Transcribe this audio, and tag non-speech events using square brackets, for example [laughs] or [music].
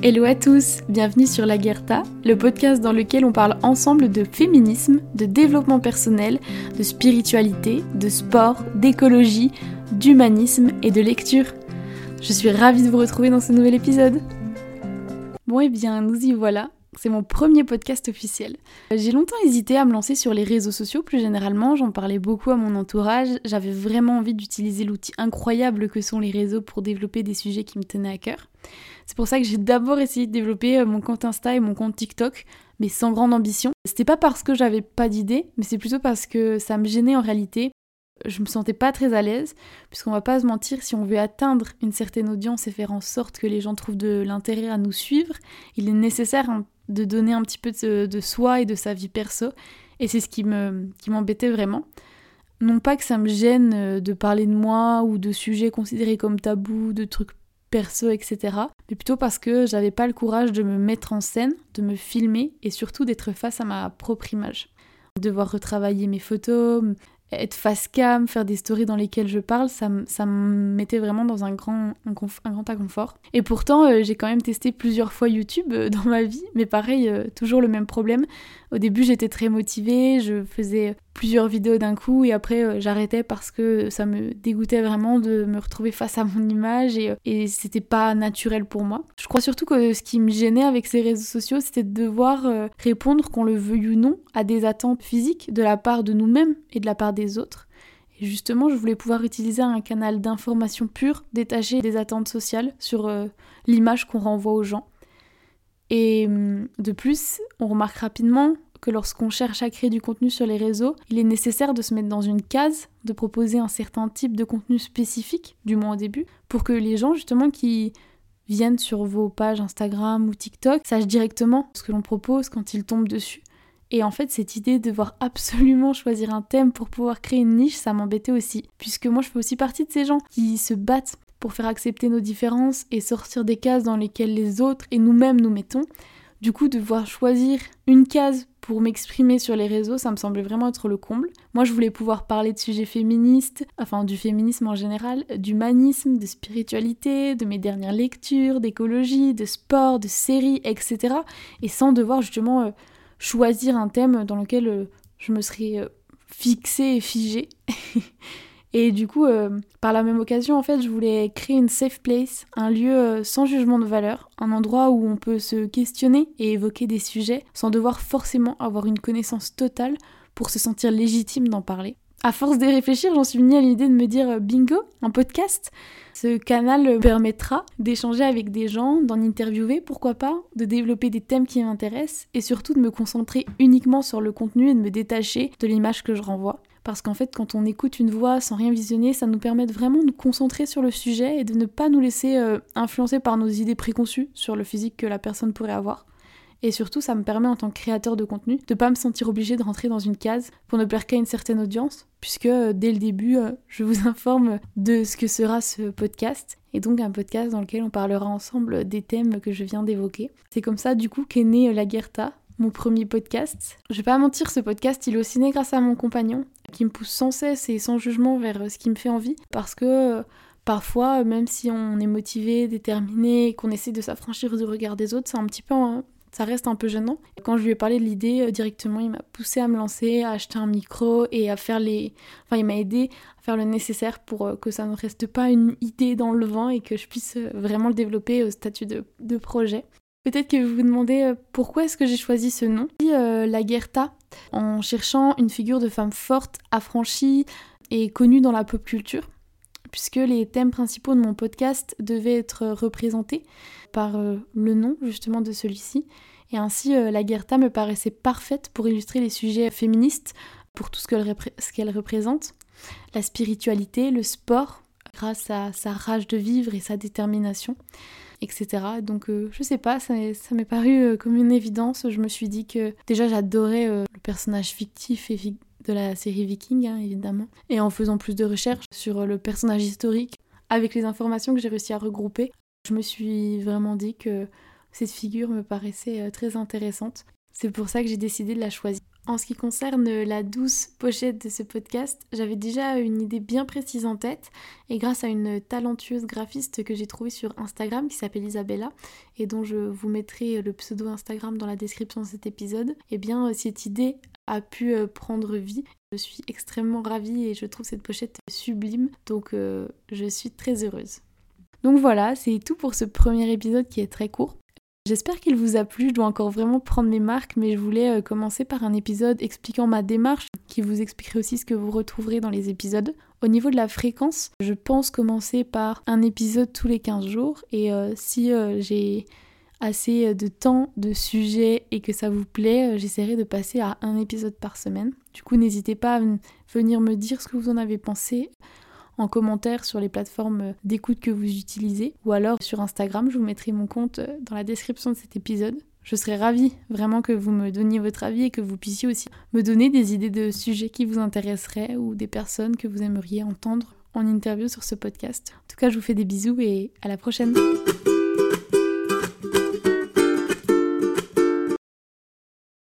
Hello à tous, bienvenue sur La Guerta, le podcast dans lequel on parle ensemble de féminisme, de développement personnel, de spiritualité, de sport, d'écologie, d'humanisme et de lecture. Je suis ravie de vous retrouver dans ce nouvel épisode. Bon et eh bien, nous y voilà. C'est mon premier podcast officiel. J'ai longtemps hésité à me lancer sur les réseaux sociaux, plus généralement, j'en parlais beaucoup à mon entourage, j'avais vraiment envie d'utiliser l'outil incroyable que sont les réseaux pour développer des sujets qui me tenaient à cœur. C'est pour ça que j'ai d'abord essayé de développer euh, mon compte Insta et mon compte TikTok, mais sans grande ambition. C'était pas parce que j'avais pas d'idée, mais c'est plutôt parce que ça me gênait en réalité. Je me sentais pas très à l'aise, puisqu'on va pas se mentir, si on veut atteindre une certaine audience et faire en sorte que les gens trouvent de l'intérêt à nous suivre, il est nécessaire hein, de donner un petit peu de, soi et de sa vie perso. Et c'est ce qui me qui m'embêtait vraiment. Non pas que ça me gêne euh, de parler de moi ou de sujets considérés comme tabous, de trucs perso, etc. Mais plutôt parce que j'avais pas le courage de me mettre en scène, de me filmer et surtout d'être face à ma propre image. Devoir retravailler mes photos, être face cam, faire des stories dans lesquelles je parle, ça, me mettait vraiment dans un grand, un, grand inconfort. Et pourtant, euh, j'ai quand même testé plusieurs fois YouTube euh, dans ma vie, mais pareil, euh, toujours le même problème. Au début, j'étais très motivée, je faisais plusieurs vidéos d'un coup et après euh, j'arrêtais parce que ça me dégoûtait vraiment de me retrouver face à mon image et, et c'était pas naturel pour moi. Je crois surtout que ce qui me gênait avec ces réseaux sociaux, c'était de devoir euh, répondre, qu'on le veuille ou non, à des attentes physiques de la part de nous-mêmes et de la part des autres. Et justement, je voulais pouvoir utiliser un canal d'information pure, détaché des attentes sociales sur euh, l'image qu'on renvoie aux gens. Et hum, de plus, on remarque rapidement que lorsqu'on cherche à créer du contenu sur les réseaux, il est nécessaire de se mettre dans une case, de proposer un certain type de contenu spécifique, du moins au début, pour que les gens justement qui viennent sur vos pages Instagram ou TikTok sachent directement ce que l'on propose quand ils tombent dessus. Et en fait, cette idée de devoir absolument choisir un thème pour pouvoir créer une niche, ça m'embêtait aussi. Puisque moi, je fais aussi partie de ces gens qui se battent pour faire accepter nos différences et sortir des cases dans lesquelles les autres et nous-mêmes nous mettons. Du coup, devoir choisir une case pour m'exprimer sur les réseaux, ça me semblait vraiment être le comble. Moi, je voulais pouvoir parler de sujets féministes, enfin du féminisme en général, d'humanisme, de spiritualité, de mes dernières lectures, d'écologie, de sport, de séries, etc. Et sans devoir justement euh, choisir un thème dans lequel euh, je me serais euh, fixée et figée. [laughs] Et du coup, euh, par la même occasion, en fait, je voulais créer une safe place, un lieu euh, sans jugement de valeur, un endroit où on peut se questionner et évoquer des sujets sans devoir forcément avoir une connaissance totale pour se sentir légitime d'en parler. À force de réfléchir, j'en suis venue à l'idée de me dire euh, bingo, un podcast. Ce canal permettra d'échanger avec des gens, d'en interviewer, pourquoi pas, de développer des thèmes qui m'intéressent et surtout de me concentrer uniquement sur le contenu et de me détacher de l'image que je renvoie parce qu'en fait quand on écoute une voix sans rien visionner, ça nous permet vraiment de nous concentrer sur le sujet et de ne pas nous laisser euh, influencer par nos idées préconçues sur le physique que la personne pourrait avoir. Et surtout, ça me permet en tant que créateur de contenu de pas me sentir obligée de rentrer dans une case pour ne plaire qu'à une certaine audience, puisque euh, dès le début, euh, je vous [laughs] informe de ce que sera ce podcast, et donc un podcast dans lequel on parlera ensemble des thèmes que je viens d'évoquer. C'est comme ça du coup qu'est née La Guerta, mon premier podcast. Je vais pas mentir, ce podcast, il est aussi né grâce à mon compagnon, qui me pousse sans cesse et sans jugement vers euh, ce qui me fait envie. Parce que euh, parfois, même si on est motivé, déterminé, qu'on essaie de s'affranchir du regard des autres, ça reste un peu gênant. Quand je lui ai parlé de l'idée euh, directement, il m'a poussé à me lancer, à acheter un micro et à faire les. Enfin, il m'a aidé à faire le nécessaire pour que ça ne reste pas une idée dans le vent et que je puisse vraiment le développer au statut de projet. Peut-être que vous vous demandez euh, pourquoi est-ce que j'ai choisi ce nom? Euh, la Guerta, en cherchant une figure de femme forte, affranchie et connue dans la pop culture, puisque les thèmes principaux de mon podcast devaient être représentés par euh, le nom justement de celui-ci. Et ainsi, la Guerta me paraissait parfaite pour illustrer les sujets féministes, pour tout ce qu'elle représente, la spiritualité, le sport, grâce à sa rage de vivre et sa détermination etc. Donc euh, je sais pas, ça, m'est paru euh, comme une évidence. Je me suis dit que déjà j'adorais euh, le personnage fictif de la série Viking, hein, évidemment. Et en faisant plus de recherches sur le personnage historique, avec les informations que j'ai réussi à regrouper, je me suis vraiment dit que cette figure me paraissait très intéressante. C'est pour ça que j'ai décidé de la choisir. En ce qui concerne la douce pochette de ce podcast, j'avais déjà une idée bien précise en tête et grâce à une talentueuse graphiste que j'ai trouvée sur Instagram qui s'appelle Isabella et dont je vous mettrai le pseudo Instagram dans la description de cet épisode, eh bien cette idée a pu euh, prendre vie. Je suis extrêmement ravie et je trouve cette pochette sublime donc euh, je suis très heureuse. Donc voilà, c'est tout pour ce premier épisode qui est très court. J'espère qu'il vous a plu, je dois encore vraiment prendre mes marques, mais je voulais euh, commencer par un épisode expliquant ma démarche, qui vous expliquerait aussi ce que vous retrouverez dans les épisodes. Au niveau de la fréquence, je pense commencer par un épisode tous les 15 jours, et euh, si euh, j'ai assez de temps, de sujet et que ça vous plaît, j'essaierai de passer à un épisode par semaine. Du coup, n'hésitez pas à venir me dire ce que vous en avez pensé en commentaire sur les plateformes d'écoute que vous utilisez ou alors sur Instagram. Je vous mettrai mon compte dans la description de cet épisode. Je serais ravie vraiment que vous me donniez votre avis et que vous puissiez aussi me donner des idées de sujets qui vous intéresseraient ou des personnes que vous aimeriez entendre en interview sur ce podcast. En tout cas, je vous fais des bisous et à la prochaine.